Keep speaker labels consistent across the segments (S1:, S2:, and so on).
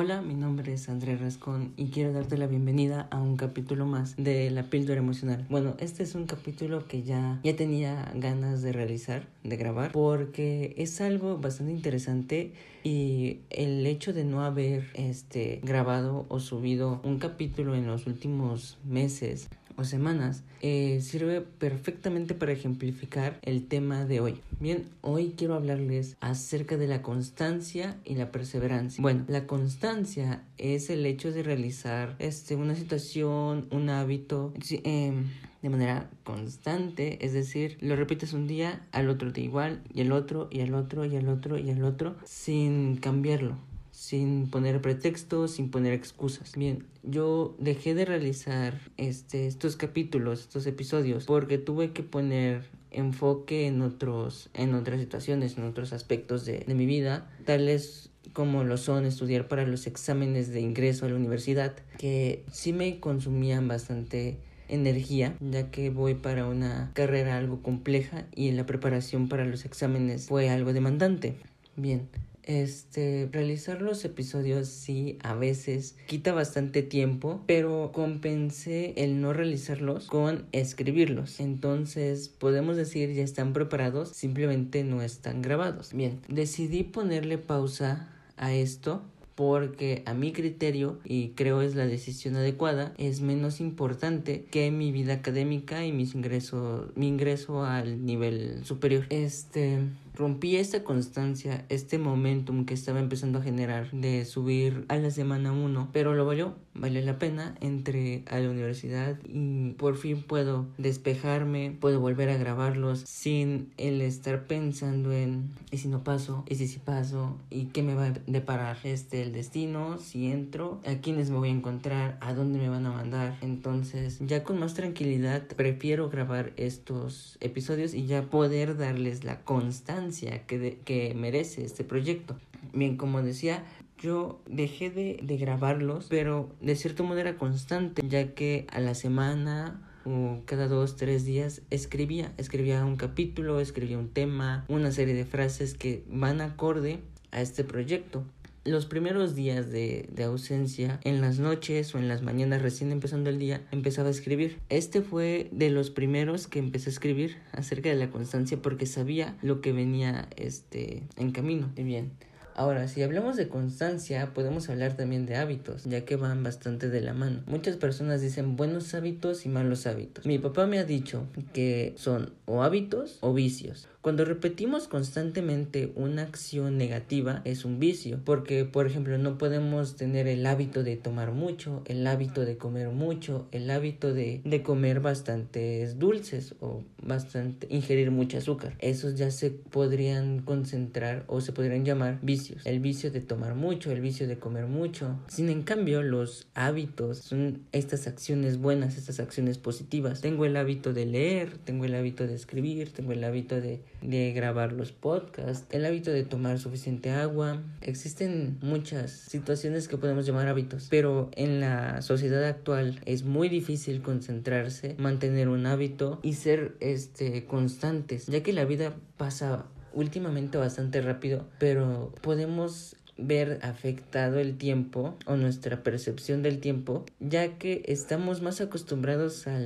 S1: Hola, mi nombre es André Rascón y quiero darte la bienvenida a un capítulo más de La píldora emocional. Bueno, este es un capítulo que ya, ya tenía ganas de realizar, de grabar, porque es algo bastante interesante y el hecho de no haber este, grabado o subido un capítulo en los últimos meses o semanas eh, sirve perfectamente para ejemplificar el tema de hoy. Bien, hoy quiero hablarles acerca de la constancia y la perseverancia. Bueno, la constancia es el hecho de realizar este, una situación, un hábito. Em, de manera constante, es decir, lo repites un día, al otro día igual, y el otro, y el otro, y el otro, y el otro, sin cambiarlo sin poner pretextos, sin poner excusas. Bien, yo dejé de realizar este, estos capítulos, estos episodios, porque tuve que poner enfoque en otros, en otras situaciones, en otros aspectos de, de mi vida, tales como lo son estudiar para los exámenes de ingreso a la universidad, que sí me consumían bastante energía, ya que voy para una carrera algo compleja y la preparación para los exámenes fue algo demandante. Bien, este, realizar los episodios sí a veces quita bastante tiempo, pero compensé el no realizarlos con escribirlos. Entonces, podemos decir ya están preparados, simplemente no están grabados. Bien, decidí ponerle pausa a esto porque a mi criterio, y creo es la decisión adecuada, es menos importante que mi vida académica y mis ingresos, mi ingreso al nivel superior. Este, rompí esta constancia, este momentum que estaba empezando a generar de subir a la semana 1, pero lo valió, valió la pena, entré a la universidad y por fin puedo despejarme, puedo volver a grabarlos sin el estar pensando en y si no paso, y si sí paso, y qué me va a deparar este el destino, si entro, a quiénes me voy a encontrar, a dónde me van a mandar. Entonces, ya con más tranquilidad prefiero grabar estos episodios y ya poder darles la constancia que, que merece este proyecto. Bien, como decía, yo dejé de, de, grabarlos, pero de cierta manera constante, ya que a la semana o cada dos, tres días escribía, escribía un capítulo, escribía un tema, una serie de frases que van acorde a este proyecto los primeros días de, de, ausencia, en las noches o en las mañanas recién empezando el día, empezaba a escribir. Este fue de los primeros que empecé a escribir acerca de la constancia porque sabía lo que venía este, en camino. Bien. Ahora, si hablamos de constancia, podemos hablar también de hábitos, ya que van bastante de la mano. Muchas personas dicen buenos hábitos y malos hábitos. Mi papá me ha dicho que son o hábitos o vicios. Cuando repetimos constantemente una acción negativa es un vicio, porque por ejemplo no podemos tener el hábito de tomar mucho, el hábito de comer mucho, el hábito de, de comer bastantes dulces o bastante ingerir mucho azúcar. Esos ya se podrían concentrar o se podrían llamar vicios. El vicio de tomar mucho, el vicio de comer mucho. Sin en cambio, los hábitos son estas acciones buenas, estas acciones positivas. Tengo el hábito de leer, tengo el hábito de escribir, tengo el hábito de de grabar los podcasts, el hábito de tomar suficiente agua. Existen muchas situaciones que podemos llamar hábitos, pero en la sociedad actual es muy difícil concentrarse, mantener un hábito y ser este constantes, ya que la vida pasa últimamente bastante rápido, pero podemos ver afectado el tiempo o nuestra percepción del tiempo, ya que estamos más acostumbrados a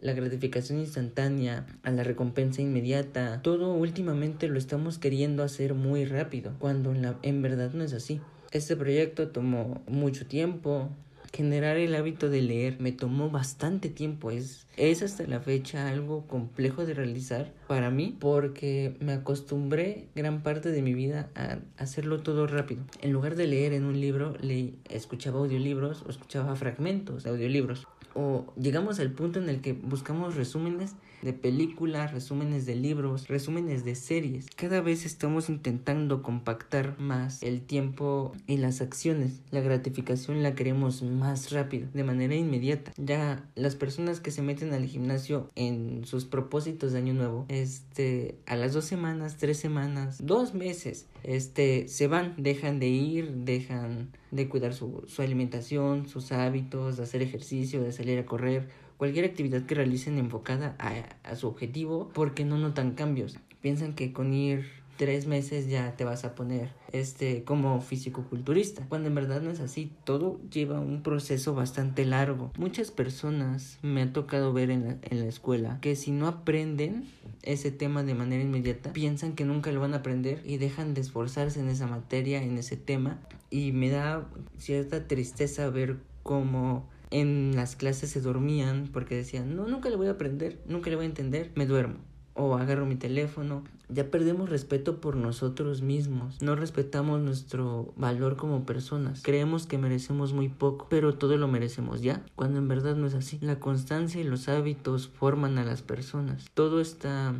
S1: la gratificación instantánea, a la recompensa inmediata. Todo últimamente lo estamos queriendo hacer muy rápido, cuando en, verdad no es así. Este proyecto tomó mucho tiempo, Generar el hábito de leer me tomó bastante tiempo, es, es hasta la fecha algo complejo de realizar para mí porque me acostumbré gran parte de mi vida a hacerlo todo rápido. En lugar de leer en un libro, le escuchaba audiolibros o escuchaba fragmentos de audiolibros o llegamos al punto en el que buscamos resúmenes de películas, resúmenes de libros, resúmenes de series. Cada vez estamos intentando compactar más el tiempo y las acciones. La gratificación la queremos más rápido, de manera inmediata. Ya las personas que se meten al gimnasio en sus propósitos de año nuevo, este, a las dos semanas, tres semanas, dos meses, este, se van, dejan de ir, dejan de cuidar su, su alimentación, sus hábitos, de hacer ejercicio, de salir a correr, cualquier actividad que realicen enfocada a, a su objetivo porque no notan cambios. Piensan que con ir tres meses ya te vas a poner este como físico-culturista, cuando en verdad no es así, todo lleva un proceso bastante largo. Muchas personas me ha tocado ver en la, en la escuela que si no aprenden ese tema de manera inmediata, piensan que nunca lo van a aprender y dejan de esforzarse en esa materia, en ese tema, y me da cierta tristeza ver cómo en las clases se dormían porque decían, no, nunca le voy a aprender, nunca le voy a entender, me duermo o agarro mi teléfono. Ya perdemos respeto por nosotros mismos. No respetamos nuestro valor como personas. Creemos que merecemos muy poco, pero todo lo merecemos ya, cuando en verdad no es así. La constancia y los hábitos forman a las personas. Todo está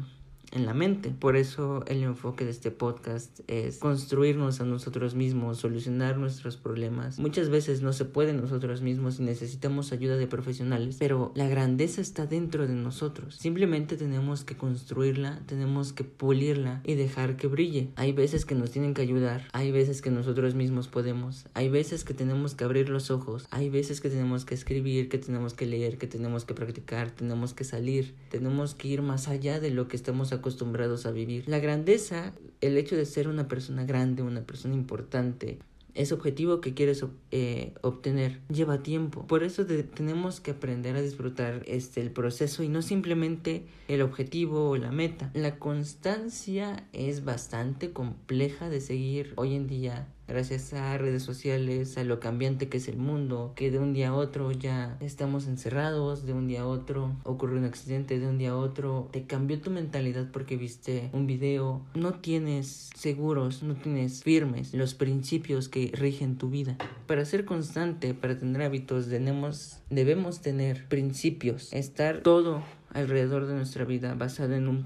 S1: en la mente. Por eso el enfoque de este podcast es construirnos a nosotros mismos, solucionar nuestros problemas. Muchas veces no se puede nosotros mismos y necesitamos ayuda de profesionales, pero la grandeza está dentro de nosotros. Simplemente tenemos que construirla, tenemos que pulirla y dejar que brille. Hay veces que nos tienen que ayudar, hay veces que nosotros mismos podemos, hay veces que tenemos que abrir los ojos, hay veces que tenemos que escribir, que tenemos que leer, que tenemos que practicar, tenemos que salir, tenemos que ir más allá de lo que estamos acostumbrados a vivir. La grandeza, el hecho de ser una persona grande, una persona importante, ese objetivo que quieres eh, obtener lleva tiempo. Por eso tenemos que aprender a disfrutar este, el proceso y no simplemente el objetivo o la meta. La constancia es bastante compleja de seguir hoy en día gracias a redes sociales, a lo cambiante que es el mundo, que de un día a otro ya estamos encerrados, de un día a otro ocurre un accidente, de un día a otro te cambió tu mentalidad porque viste un video, no tienes seguros, no tienes firmes los principios que rigen tu vida. Para ser constante, para tener hábitos, debemos, debemos tener principios, estar todo alrededor de nuestra vida basado en un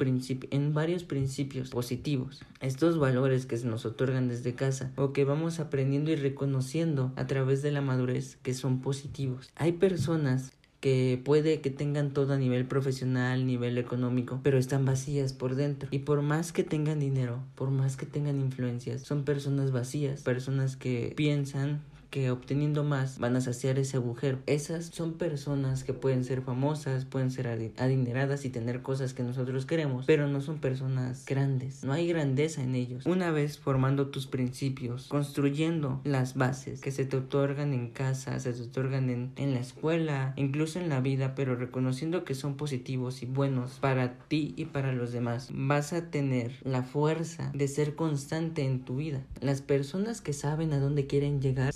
S1: en varios principios positivos. Estos valores que se nos otorgan desde casa o que vamos aprendiendo y reconociendo a través de la madurez que son positivos. Hay personas que puede que tengan todo a nivel profesional, nivel económico, pero están vacías por dentro. Y por más que tengan dinero, por más que tengan influencias, son personas vacías, personas que piensan que obteniendo más van a saciar ese agujero. Esas son personas que pueden ser famosas, pueden ser adineradas y tener cosas que nosotros queremos, pero no son personas grandes. No hay grandeza en ellos. Una vez formando tus principios, construyendo las bases que se te otorgan en casa, se te otorgan en, en la escuela, incluso en la vida, pero reconociendo que son positivos y buenos para ti y para los demás, vas a tener la fuerza de ser constante en tu vida. Las personas que saben a dónde quieren llegar,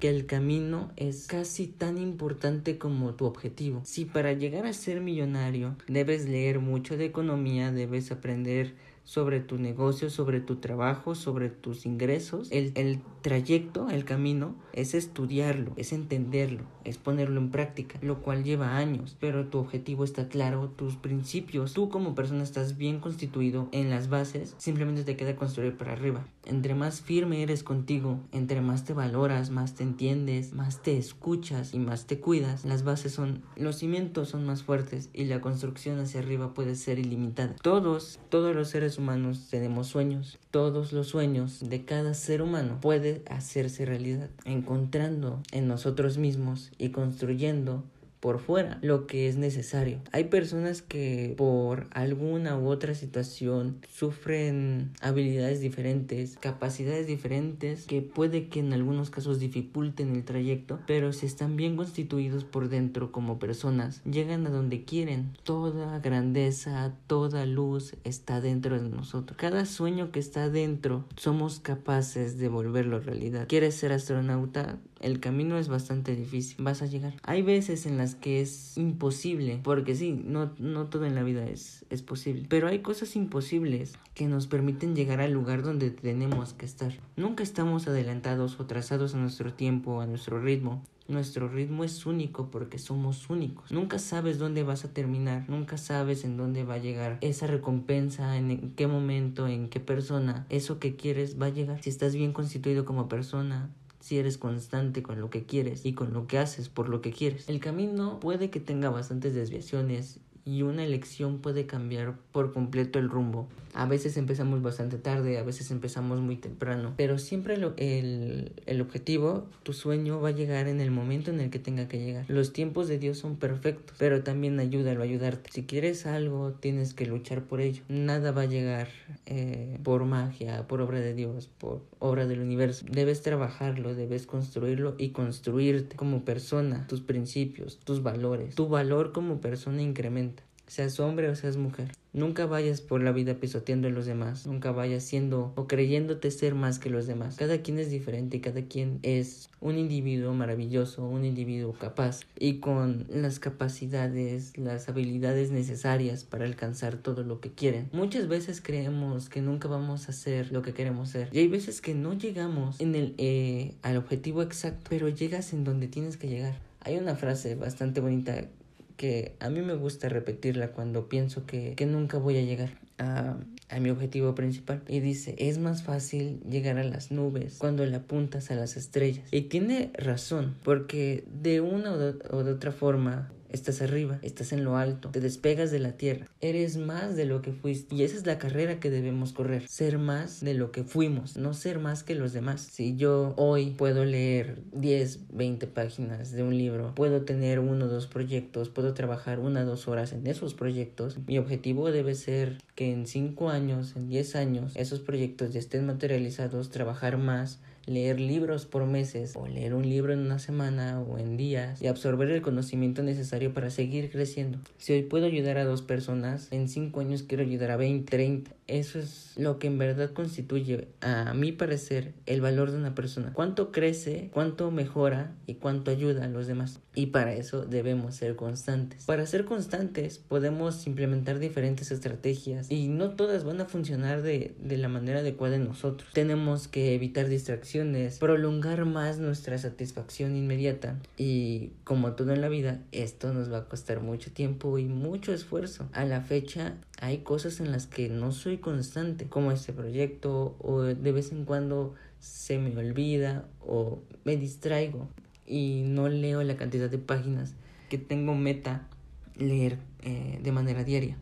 S1: que el camino es casi tan importante como tu objetivo. Si para llegar a ser millonario debes leer mucho de economía, debes aprender sobre tu negocio, sobre tu trabajo, sobre tus ingresos. El, el, trayecto, el camino, es estudiarlo, es entenderlo, es ponerlo en práctica, lo cual lleva años, pero tu objetivo está claro, tus principios, tú como persona estás bien constituido en las bases, simplemente te queda construir para arriba. Entre más firme eres contigo, entre más te valoras, más te entiendes, más te escuchas y más te cuidas, las bases son, los cimientos son más fuertes y la construcción hacia arriba puede ser ilimitada. Todos, todos los seres humanos tenemos sueños. Todos los sueños de cada ser humano puede hacerse realidad, encontrando en nosotros mismos y construyendo por fuera lo que es necesario. Hay personas que por alguna u otra situación sufren habilidades diferentes, capacidades diferentes que puede que en algunos casos dificulten el trayecto, pero si están bien constituidos por dentro como personas, llegan a donde quieren. Toda grandeza, toda luz está dentro de nosotros. Cada sueño que está dentro somos capaces de volverlo realidad. ¿Quieres ser astronauta? El camino es bastante difícil, vas a llegar. Hay veces en las que es imposible, porque sí, no, no todo en la vida es, es posible, pero hay cosas imposibles que nos permiten llegar al lugar donde tenemos que estar. Nunca estamos adelantados o trazados a nuestro tiempo, a nuestro ritmo. Nuestro ritmo es único porque somos únicos. Nunca sabes dónde vas a terminar, nunca sabes en dónde va a llegar esa recompensa, en qué momento, en qué persona, eso que quieres va a llegar. Si estás bien constituido como persona, si eres constante con lo que quieres y con lo que haces por lo que quieres. El camino puede que tenga bastantes desviaciones y una elección puede cambiar por completo el rumbo. A veces empezamos bastante tarde, a veces empezamos muy temprano, pero siempre el, el objetivo, tu sueño va a llegar en el momento en el que tenga que llegar. Los tiempos de Dios son perfectos, pero también ayúdalo a ayudarte. Si quieres algo, tienes que luchar por ello. Nada va a llegar eh, por magia, por obra de Dios, por obra del universo. Debes trabajarlo, debes construirlo y construirte como persona, tus principios, tus valores. Tu valor como persona incrementa seas hombre o seas mujer. Nunca vayas por la vida pisoteando a los demás, nunca vayas siendo o creyéndote ser más que los demás. Cada quien es diferente cada quien es un individuo maravilloso, un individuo capaz y con las capacidades, las habilidades necesarias para alcanzar todo lo que quieren. Muchas veces creemos que nunca vamos a hacer lo que queremos ser y hay veces que no llegamos en el, eh, al objetivo exacto, pero llegas en donde tienes que llegar. Hay una frase bastante bonita que a mí me gusta repetirla cuando pienso que, que nunca voy a llegar a, a, mi objetivo principal. Y dice, es más fácil llegar a las nubes cuando le apuntas a las estrellas. Y tiene razón, porque de una o de otra forma estás arriba, estás en lo alto, te despegas de la tierra, eres más de lo que fuiste. Y esa es la carrera que debemos correr, ser más de lo que fuimos, no ser más que los demás. Si yo hoy puedo leer 10, 20 páginas de un libro, puedo tener uno o dos proyectos, puedo trabajar una o dos horas en esos proyectos, mi objetivo debe ser que en 5 años, en 10 años, esos proyectos ya estén materializados, trabajar más, leer libros por meses o leer un libro en una semana o en días y absorber el conocimiento necesario para seguir creciendo. Si hoy puedo ayudar a dos personas, en cinco años quiero ayudar a 20, 30. Eso es lo que en verdad constituye, a mi parecer, el valor de una persona. Cuánto crece, cuánto mejora y cuánto ayuda a los demás. Y para eso debemos ser constantes. Para ser constantes podemos implementar diferentes estrategias y no todas van a funcionar de, de la manera adecuada en nosotros. Tenemos que evitar distracciones prolongar más nuestra satisfacción inmediata. Y como todo en la vida, esto nos va a costar mucho tiempo y mucho esfuerzo. A la fecha hay cosas en las que no soy constante, como este proyecto, o de vez en cuando se me olvida o me distraigo y no leo la cantidad de páginas que tengo meta leer eh, de manera diaria.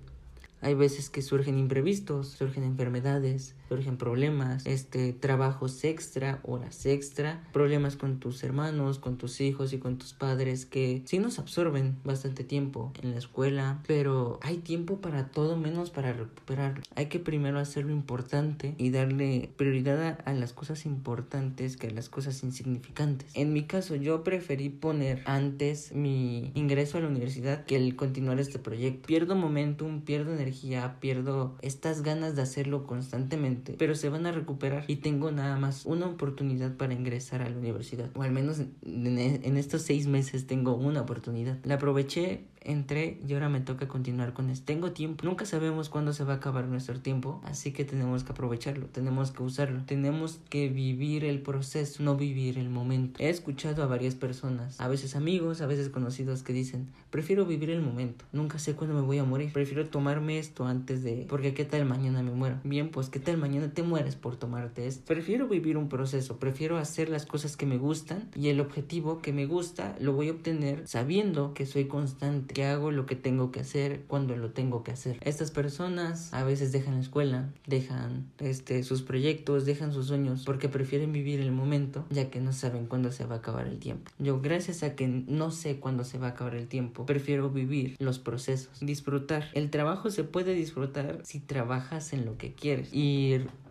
S1: Hay veces que surgen imprevistos, surgen enfermedades, surgen problemas, este, trabajos extra, horas extra, problemas con tus hermanos, con tus hijos y con tus padres que sí nos absorben bastante tiempo en la escuela, pero hay tiempo para todo menos para recuperarlo. Hay que primero hacer lo importante y darle prioridad a, las cosas importantes que a las cosas insignificantes. En mi caso, yo preferí poner antes mi ingreso a la universidad que el continuar este proyecto. Pierdo momentum, pierdo energía, pierdo estas ganas de hacerlo constantemente pero se van a recuperar y tengo nada más una oportunidad para ingresar a la universidad, o al menos en, estos seis meses tengo una oportunidad. La aproveché entré y ahora me toca continuar con esto. Tengo tiempo. Nunca sabemos cuándo se va a acabar nuestro tiempo, así que tenemos que aprovecharlo, tenemos que usarlo. Tenemos que vivir el proceso, no vivir el momento. He escuchado a varias personas, a veces amigos, a veces conocidos que dicen, prefiero vivir el momento. Nunca sé cuándo me voy a morir. Prefiero tomarme esto antes de... Porque qué tal mañana me muero. Bien, pues qué tal mañana te mueres por tomarte esto. Prefiero vivir un proceso, prefiero hacer las cosas que me gustan y el objetivo que me gusta lo voy a obtener sabiendo que soy constante que hago lo que tengo que hacer cuando lo tengo que hacer. Estas personas a veces dejan la escuela, dejan este, sus proyectos, dejan sus sueños porque prefieren vivir el momento ya que no saben cuándo se va a acabar el tiempo. Yo gracias a que no sé cuándo se va a acabar el tiempo, prefiero vivir los procesos, disfrutar. El trabajo se puede disfrutar si trabajas en lo que quieres. Y Dave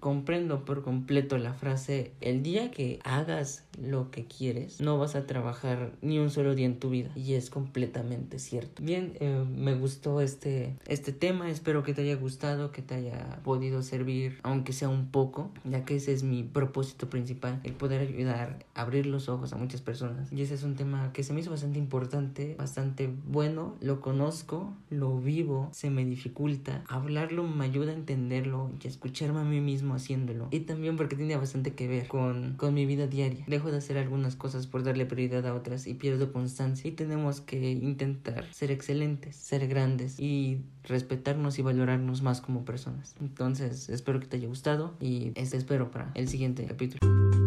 S1: comprendo por completo la frase, el día que hagas lo que quieres, no vas a trabajar ni un solo día en tu vida. Y es completamente cierto. Bien, eh, me gustó este, este tema, espero que te haya gustado, que te haya podido servir, aunque sea un poco, ya que ese es mi propósito principal, el poder ayudar abrir los ojos a muchas personas. Y ese es un tema que se me hizo bastante importante, bastante bueno, lo conozco, lo vivo, se me dificulta. Hablarlo me ayuda a entenderlo y escucharme a mí mismo haciéndolo. Y también porque tiene bastante que ver con, con mi vida diaria. Dejo de hacer algunas cosas por darle prioridad a otras y pierdo constancia. Y tenemos que intentar ser excelentes, ser grandes y respetarnos y valorarnos más como personas. Entonces, espero que te haya gustado y este espero para el siguiente capítulo.